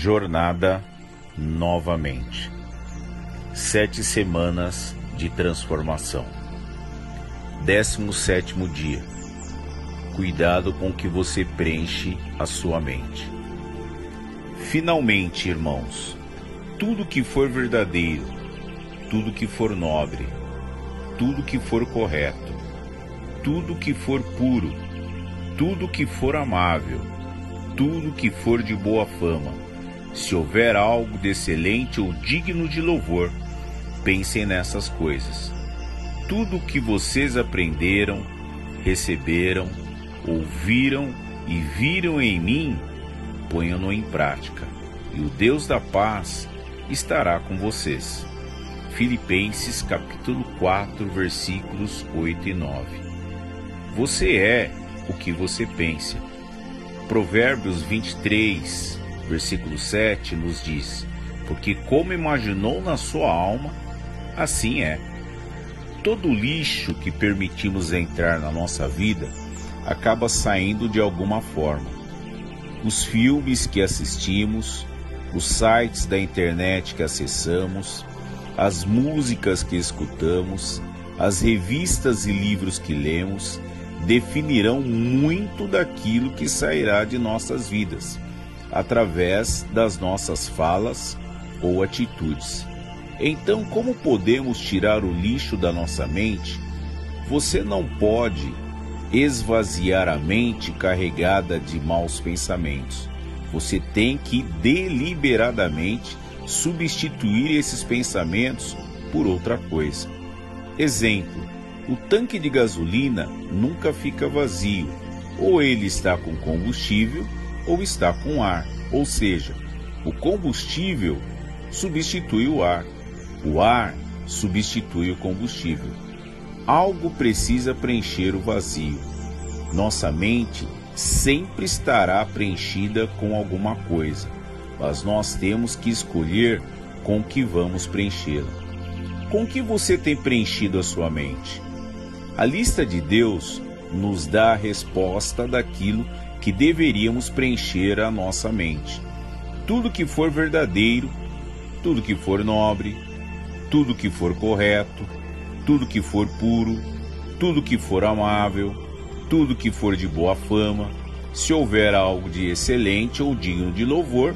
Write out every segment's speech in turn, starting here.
Jornada novamente. Sete semanas de transformação. Décimo sétimo dia. Cuidado com que você preenche a sua mente. Finalmente, irmãos, tudo que for verdadeiro, tudo que for nobre, tudo que for correto, tudo que for puro, tudo que for amável, tudo que for de boa fama, se houver algo de excelente ou digno de louvor, pensem nessas coisas. Tudo o que vocês aprenderam, receberam, ouviram e viram em mim, ponham-no em prática, e o Deus da paz estará com vocês. Filipenses capítulo 4, versículos 8 e 9. Você é o que você pensa. Provérbios 23, versículo 7 nos diz: Porque como imaginou na sua alma, assim é. Todo lixo que permitimos entrar na nossa vida acaba saindo de alguma forma. Os filmes que assistimos, os sites da internet que acessamos, as músicas que escutamos, as revistas e livros que lemos definirão muito daquilo que sairá de nossas vidas, através das nossas falas ou atitudes. Então, como podemos tirar o lixo da nossa mente? Você não pode esvaziar a mente carregada de maus pensamentos. Você tem que deliberadamente substituir esses pensamentos por outra coisa. Exemplo: o tanque de gasolina nunca fica vazio, ou ele está com combustível ou está com ar, ou seja, o combustível substitui o ar. O ar substitui o combustível. Algo precisa preencher o vazio. Nossa mente sempre estará preenchida com alguma coisa, mas nós temos que escolher com que vamos preenchê-la. Com que você tem preenchido a sua mente? A lista de Deus nos dá a resposta daquilo que deveríamos preencher a nossa mente. Tudo que for verdadeiro, tudo que for nobre, tudo que for correto, tudo que for puro, tudo que for amável, tudo que for de boa fama, se houver algo de excelente ou digno de louvor,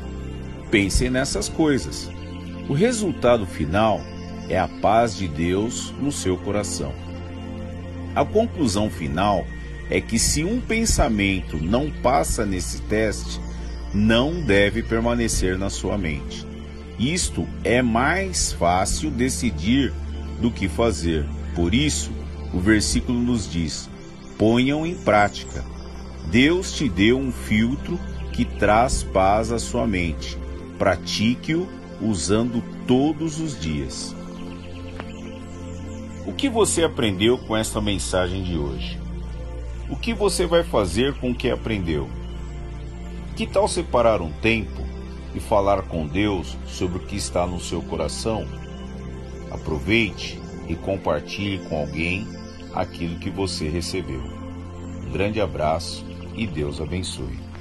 pensem nessas coisas. O resultado final é a paz de Deus no seu coração. A conclusão final é que se um pensamento não passa nesse teste, não deve permanecer na sua mente. Isto é mais fácil decidir do que fazer. Por isso, o versículo nos diz: ponham em prática. Deus te deu um filtro que traz paz à sua mente. Pratique-o usando todos os dias. O que você aprendeu com esta mensagem de hoje? O que você vai fazer com o que aprendeu? Que tal separar um tempo e falar com Deus sobre o que está no seu coração? Aproveite e compartilhe com alguém aquilo que você recebeu. Um grande abraço e Deus abençoe.